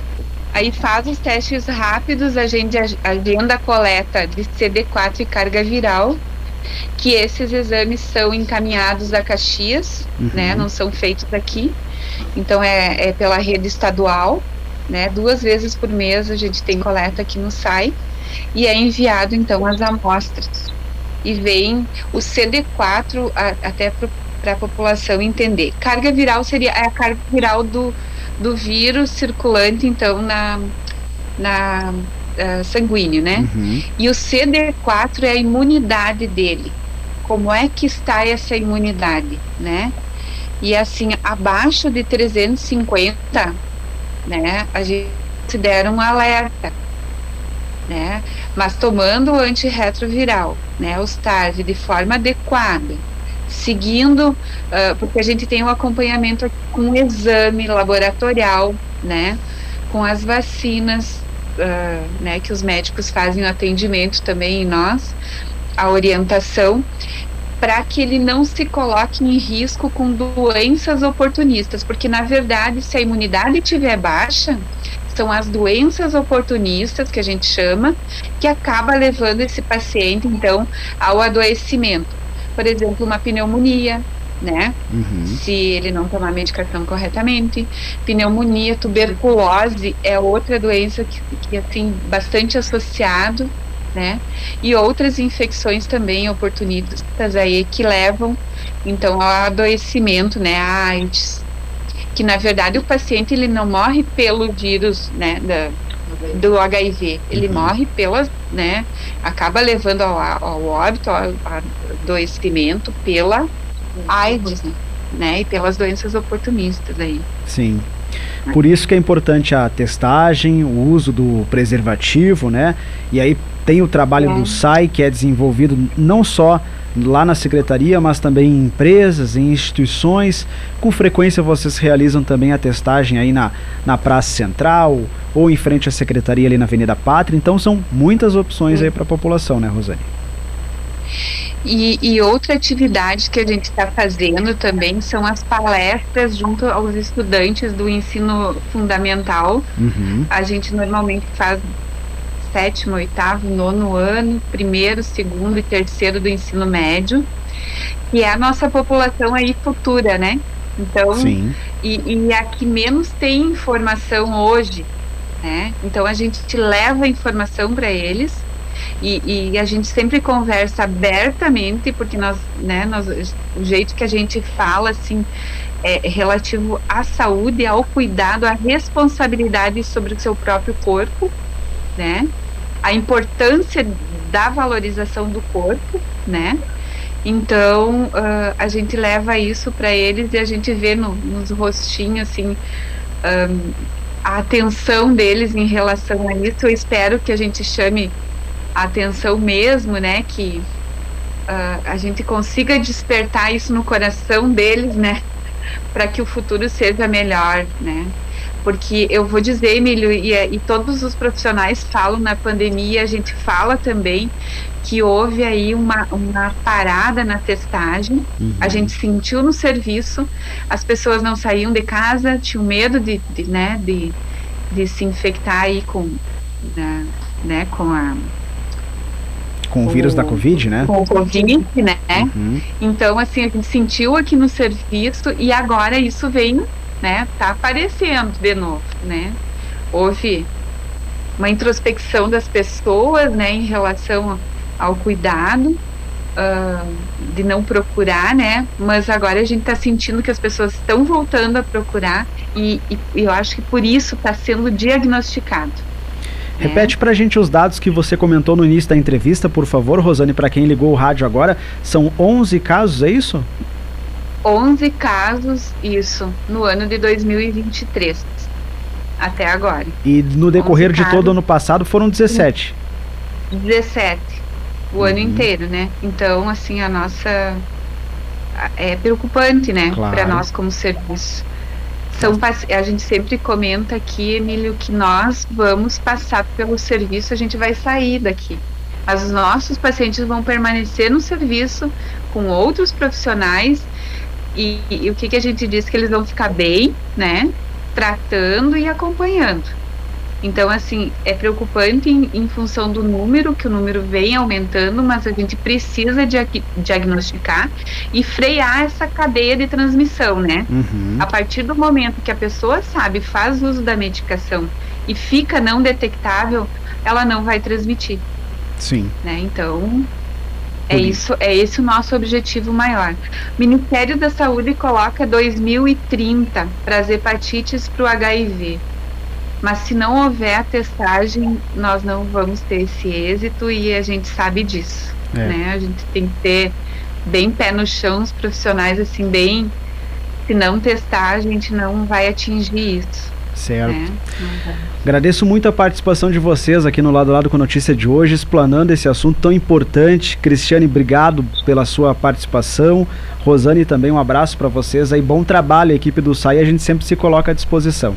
Aí faz os testes rápidos, a gente agenda a coleta de CD4 e carga viral, que esses exames são encaminhados a Caxias, uhum. né? Não são feitos aqui. Então é, é pela rede estadual, né? Duas vezes por mês a gente tem coleta aqui no SAI e é enviado então as amostras. E vem o CD4 a, até para a população entender. Carga viral seria a carga viral do, do vírus circulante, então, na, na uh, sanguíneo, né? Uhum. E o CD4 é a imunidade dele. Como é que está essa imunidade, né? E assim, abaixo de 350, né, a gente considera um alerta, né? Mas tomando o antirretroviral, né, o STARV de forma adequada, seguindo, uh, porque a gente tem um acompanhamento com um exame laboratorial, né, com as vacinas, uh, né, que os médicos fazem o atendimento também em nós, a orientação, para que ele não se coloque em risco com doenças oportunistas, porque na verdade, se a imunidade estiver baixa, são as doenças oportunistas que a gente chama, que acaba levando esse paciente então ao adoecimento. Por exemplo, uma pneumonia, né? Uhum. Se ele não tomar a medicação corretamente, pneumonia, tuberculose é outra doença que, que assim bastante associado né? E outras infecções também oportunistas aí que levam então ao adoecimento, né? A AIDS, que na verdade o paciente ele não morre pelo vírus, né? Da, do HIV, ele uhum. morre pelas, né? Acaba levando ao, ao óbito, ao, ao adoecimento pela AIDS, né? E pelas doenças oportunistas aí. Sim. Por isso que é importante a testagem, o uso do preservativo, né? E aí tem o trabalho é. do SAI, que é desenvolvido não só lá na secretaria, mas também em empresas, em instituições. Com frequência vocês realizam também a testagem aí na, na Praça Central ou em frente à secretaria ali na Avenida Pátria. Então são muitas opções aí para a população, né, Rosane? E, e, outra atividade que a gente está fazendo também são as palestras junto aos estudantes do ensino fundamental. Uhum. A gente normalmente faz sétimo, oitavo, nono ano, primeiro, segundo e terceiro do ensino médio, que é a nossa população aí futura, né? Então, Sim. E, e a que menos tem informação hoje, né? Então a gente leva informação para eles e, e, a gente sempre conversa abertamente, porque nós, né, nós, o jeito que a gente fala, assim, é relativo à saúde, ao cuidado, à responsabilidade sobre o seu próprio corpo, né? a importância da valorização do corpo, né? Então uh, a gente leva isso para eles e a gente vê no, nos rostinhos assim um, a atenção deles em relação a isso. Eu espero que a gente chame atenção mesmo, né? Que uh, a gente consiga despertar isso no coração deles, né? (laughs) Para que o futuro seja melhor, né? porque eu vou dizer, Emílio, e, e, todos os profissionais falam na pandemia, a gente fala também que houve aí uma, uma parada na testagem, uhum. a gente sentiu no serviço, as pessoas não saíam de casa, tinham medo de, de né, de, de se infectar aí com, né, né com a com o vírus da Covid, né? Com o Covid, né? Uhum. Então, assim, a gente sentiu aqui no serviço e agora isso vem né, tá aparecendo de novo, né? Houve uma introspecção das pessoas, né, em relação ao cuidado, uh, de não procurar, né? Mas agora a gente está sentindo que as pessoas estão voltando a procurar e, e, eu acho que por isso está sendo diagnosticado. Repete para a gente os dados que você comentou no início da entrevista, por favor, Rosane, para quem ligou o rádio agora. São 11 casos, é isso? 11 casos, isso, no ano de 2023, até agora. E no decorrer de todo o ano passado foram 17? 17, o uhum. ano inteiro, né? Então, assim, a nossa. É preocupante, né? Claro. Para nós como serviço. São, a gente sempre comenta aqui, Emílio, que nós vamos passar pelo serviço, a gente vai sair daqui. Mas os nossos pacientes vão permanecer no serviço com outros profissionais e, e, o que, que a gente diz que eles vão ficar bem, né? Tratando e acompanhando. Então, assim, é preocupante em, em, função do número, que o número vem aumentando, mas a gente precisa diag diagnosticar e frear essa cadeia de transmissão, né? Uhum. A partir do momento que a pessoa sabe, faz uso da medicação e fica não detectável, ela não vai transmitir. Sim. Né? Então, é isso, é esse o nosso objetivo maior. O Ministério da Saúde coloca 2030 para as hepatites para o HIV. Mas se não houver a testagem, nós não vamos ter esse êxito e a gente sabe disso. É. Né? A gente tem que ter bem pé no chão, os profissionais assim, bem. Se não testar, a gente não vai atingir isso. Certo. É. Uhum. Agradeço muito a participação de vocês aqui no Lado a Lado com a Notícia de hoje, explanando esse assunto tão importante. Cristiane, obrigado pela sua participação. Rosane, também um abraço para vocês aí. Bom trabalho, equipe do SAI. A gente sempre se coloca à disposição.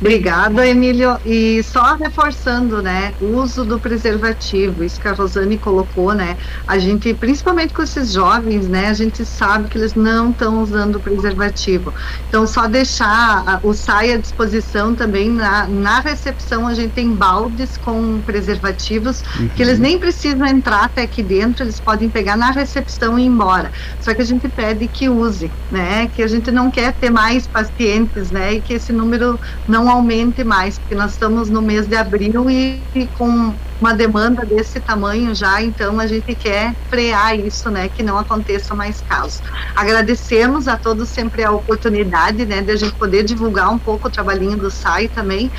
Obrigada, Emílio. E só reforçando, né, o uso do preservativo, isso que a Rosane colocou, né, a gente, principalmente com esses jovens, né, a gente sabe que eles não estão usando preservativo. Então, só deixar o SAI à disposição também, na, na recepção a gente tem baldes com preservativos, uhum. que eles nem precisam entrar até aqui dentro, eles podem pegar na recepção e ir embora. Só que a gente pede que use, né, que a gente não quer ter mais pacientes, né, e que esse número não aumente mais, porque nós estamos no mês de abril e, e, com uma demanda desse tamanho já, então a gente quer frear isso, né, que não aconteça mais casos. Agradecemos a todos sempre a oportunidade, né, de a gente poder divulgar um pouco o trabalhinho do SAI também,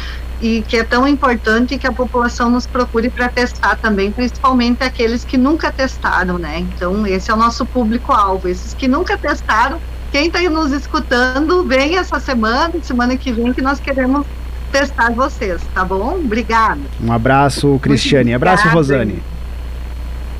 e que é tão importante que a população nos procure para testar também, principalmente aqueles que nunca testaram, né? Então, esse é o nosso público-alvo. Esses que nunca testaram, quem está nos escutando, vem essa semana, semana que vem, que nós queremos testar vocês, tá bom? Obrigada. Um abraço, Cristiane. Abraço, Rosane.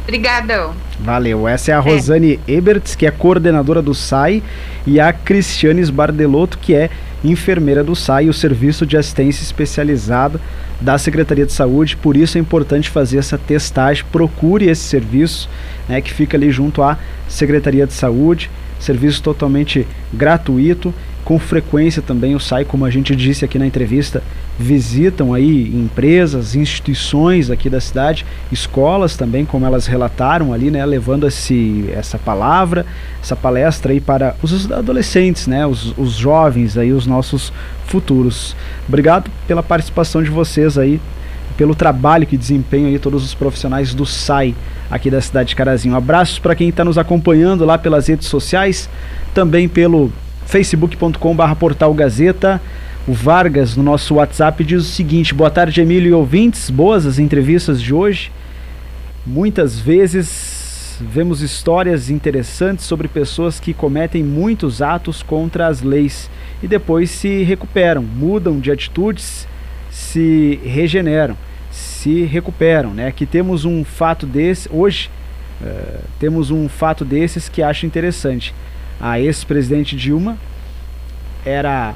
Obrigadão. Valeu. Essa é a Rosane é. Eberts, que é coordenadora do SAI, e a Cristiane Sbardelotto, que é enfermeira do SAI, o Serviço de Assistência Especializada da Secretaria de Saúde. Por isso é importante fazer essa testagem. Procure esse serviço, né, que fica ali junto à Secretaria de Saúde serviço totalmente gratuito. Com frequência também o SAI, como a gente disse aqui na entrevista, visitam aí empresas, instituições aqui da cidade, escolas também, como elas relataram ali, né, levando esse, essa palavra, essa palestra aí para os adolescentes, né, os, os jovens aí, os nossos futuros. Obrigado pela participação de vocês aí, pelo trabalho que desempenham aí todos os profissionais do SAI aqui da cidade de Carazinho. Abraços para quem está nos acompanhando lá pelas redes sociais, também pelo facebook.com.br portal Gazeta. O Vargas, no nosso WhatsApp, diz o seguinte: Boa tarde, Emílio e ouvintes. Boas as entrevistas de hoje. Muitas vezes vemos histórias interessantes sobre pessoas que cometem muitos atos contra as leis e depois se recuperam, mudam de atitudes, se regeneram se recuperam, né? Aqui temos um fato desse, hoje uh, temos um fato desses que acho interessante. A ex-presidente Dilma era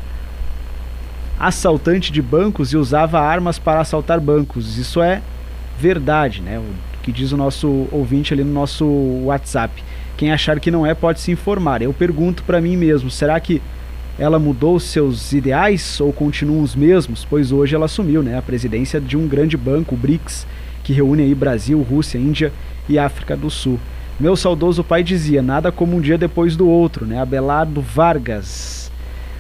assaltante de bancos e usava armas para assaltar bancos. Isso é verdade, né? O que diz o nosso ouvinte ali no nosso WhatsApp. Quem achar que não é pode se informar. Eu pergunto para mim mesmo, será que ela mudou seus ideais ou continuam os mesmos? Pois hoje ela assumiu né, a presidência de um grande banco, o BRICS, que reúne aí Brasil, Rússia, Índia e África do Sul. Meu saudoso pai dizia, nada como um dia depois do outro, né? Abelardo Vargas.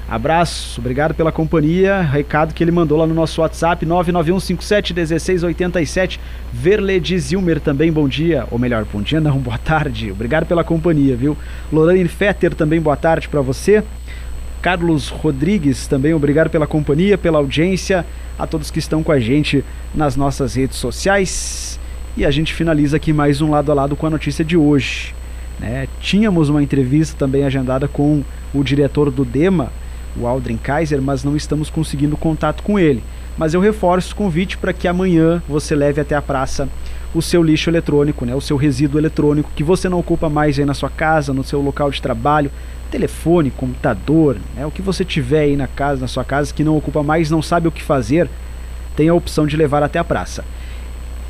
Abraço, obrigado pela companhia. Recado que ele mandou lá no nosso WhatsApp, 991571687. Verledi Zilmer também, bom dia. Ou melhor, bom dia não, (laughs) boa tarde. Obrigado pela companhia, viu? Lorraine Fetter também, boa tarde para você. Carlos Rodrigues, também obrigado pela companhia, pela audiência, a todos que estão com a gente nas nossas redes sociais. E a gente finaliza aqui mais um lado a lado com a notícia de hoje. Né? Tínhamos uma entrevista também agendada com o diretor do DEMA, o Aldrin Kaiser, mas não estamos conseguindo contato com ele. Mas eu reforço o convite para que amanhã você leve até a praça o seu lixo eletrônico, né? o seu resíduo eletrônico que você não ocupa mais aí na sua casa, no seu local de trabalho, telefone, computador, né, o que você tiver aí na casa, na sua casa que não ocupa mais, não sabe o que fazer, tem a opção de levar até a praça.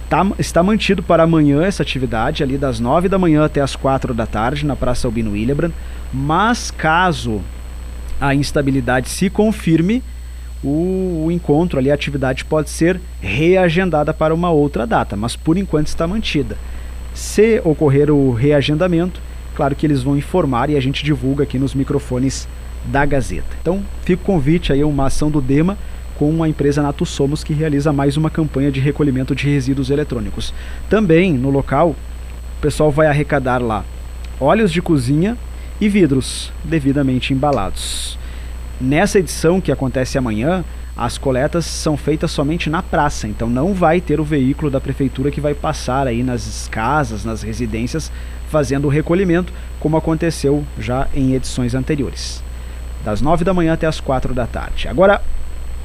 Tá, está mantido para amanhã essa atividade, ali das 9 da manhã até as 4 da tarde, na Praça Albino Willibrand. Mas caso a instabilidade se confirme, o, o, encontro ali, a atividade pode ser reagendada para uma outra data, mas por enquanto está mantida. Se ocorrer o reagendamento, claro que eles vão informar e a gente divulga aqui nos microfones da Gazeta. Então, fica o convite aí, uma ação do DEMA com a empresa Nato Somos que realiza mais uma campanha de recolhimento de resíduos eletrônicos. Também no local, o pessoal vai arrecadar lá óleos de cozinha e vidros devidamente embalados. Nessa edição que acontece amanhã, as coletas são feitas somente na praça, então não vai ter o veículo da prefeitura que vai passar aí nas casas, nas residências, fazendo o recolhimento, como aconteceu já em edições anteriores. Das 9 da manhã até as 4 da tarde. Agora,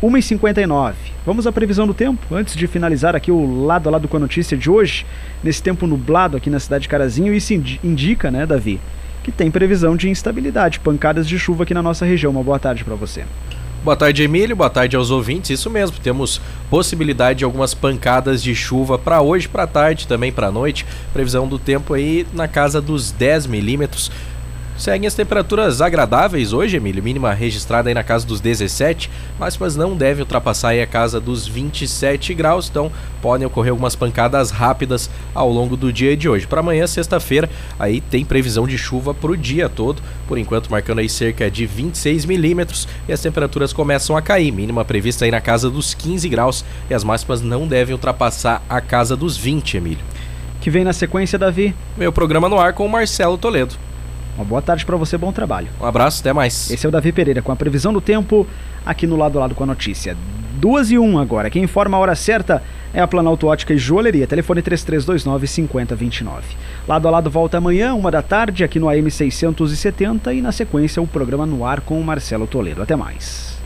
1h59. Vamos à previsão do tempo, antes de finalizar aqui o lado a lado com a notícia de hoje, nesse tempo nublado aqui na cidade de Carazinho, isso indica, né, Davi, que tem previsão de instabilidade, pancadas de chuva aqui na nossa região. Uma boa tarde para você. Boa tarde, Emílio. Boa tarde aos ouvintes. Isso mesmo, temos possibilidade de algumas pancadas de chuva para hoje, para tarde, também para noite. Previsão do tempo aí na casa dos 10 milímetros. Seguem as temperaturas agradáveis hoje, Emílio, mínima registrada aí na casa dos 17, máximas não devem ultrapassar aí a casa dos 27 graus, então podem ocorrer algumas pancadas rápidas ao longo do dia de hoje. Para amanhã, sexta-feira, aí tem previsão de chuva para o dia todo, por enquanto marcando aí cerca de 26 milímetros e as temperaturas começam a cair, mínima prevista aí na casa dos 15 graus e as máximas não devem ultrapassar a casa dos 20, Emílio. Que vem na sequência, Davi? Meu programa no ar com o Marcelo Toledo. Uma boa tarde para você, bom trabalho. Um abraço, até mais. Esse é o Davi Pereira com a previsão do tempo aqui no lado a lado com a notícia. Duas e um agora. Quem informa a hora certa é a Planalto Ótica e Joalheria. Telefone 3329-5029. Lado a lado volta amanhã, uma da tarde, aqui no AM670 e na sequência o programa no ar com o Marcelo Toledo. Até mais.